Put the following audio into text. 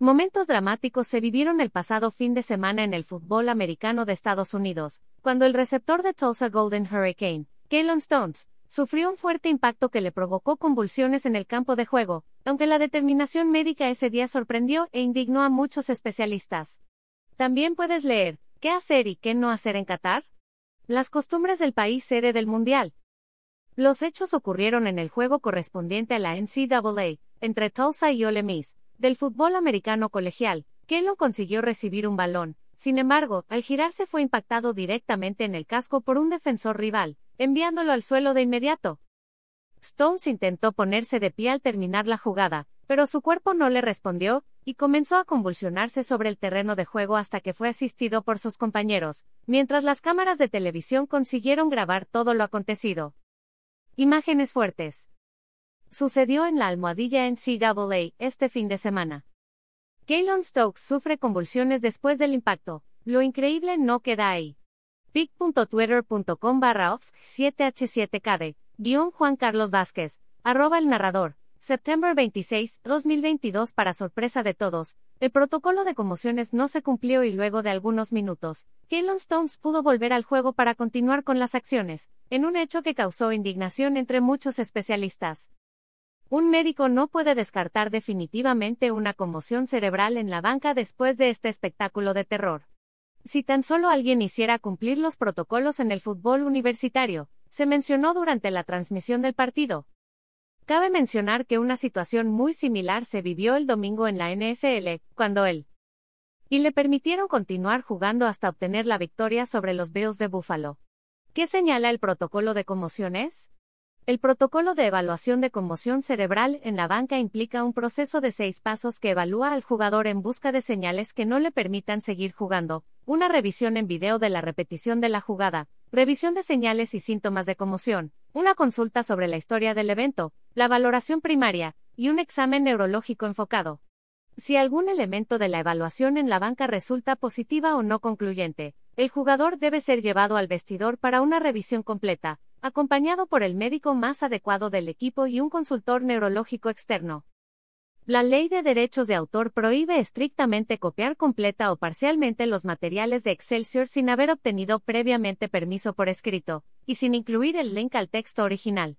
Momentos dramáticos se vivieron el pasado fin de semana en el fútbol americano de Estados Unidos, cuando el receptor de Tulsa Golden Hurricane, Kalen Stones, sufrió un fuerte impacto que le provocó convulsiones en el campo de juego, aunque la determinación médica ese día sorprendió e indignó a muchos especialistas. También puedes leer, ¿qué hacer y qué no hacer en Qatar? Las costumbres del país sede del Mundial. Los hechos ocurrieron en el juego correspondiente a la NCAA, entre Tulsa y Ole Miss, del fútbol americano colegial, Kellon consiguió recibir un balón, sin embargo, al girarse fue impactado directamente en el casco por un defensor rival, enviándolo al suelo de inmediato. Stones intentó ponerse de pie al terminar la jugada, pero su cuerpo no le respondió, y comenzó a convulsionarse sobre el terreno de juego hasta que fue asistido por sus compañeros, mientras las cámaras de televisión consiguieron grabar todo lo acontecido. Imágenes fuertes sucedió en la almohadilla NCAA este fin de semana. Kaylon Stokes sufre convulsiones después del impacto. Lo increíble no queda ahí. pic.twitter.com barra 7h7kd, guion Juan Carlos Vázquez, arroba el narrador, Septiembre 26, 2022 para sorpresa de todos, el protocolo de conmociones no se cumplió y luego de algunos minutos, Kaylon Stones pudo volver al juego para continuar con las acciones, en un hecho que causó indignación entre muchos especialistas. Un médico no puede descartar definitivamente una conmoción cerebral en la banca después de este espectáculo de terror. Si tan solo alguien hiciera cumplir los protocolos en el fútbol universitario, se mencionó durante la transmisión del partido. Cabe mencionar que una situación muy similar se vivió el domingo en la NFL, cuando él y le permitieron continuar jugando hasta obtener la victoria sobre los Bills de Buffalo. ¿Qué señala el protocolo de conmociones? El protocolo de evaluación de conmoción cerebral en la banca implica un proceso de seis pasos que evalúa al jugador en busca de señales que no le permitan seguir jugando, una revisión en video de la repetición de la jugada, revisión de señales y síntomas de conmoción, una consulta sobre la historia del evento, la valoración primaria, y un examen neurológico enfocado. Si algún elemento de la evaluación en la banca resulta positiva o no concluyente, el jugador debe ser llevado al vestidor para una revisión completa, acompañado por el médico más adecuado del equipo y un consultor neurológico externo. La ley de derechos de autor prohíbe estrictamente copiar completa o parcialmente los materiales de Excelsior sin haber obtenido previamente permiso por escrito, y sin incluir el link al texto original.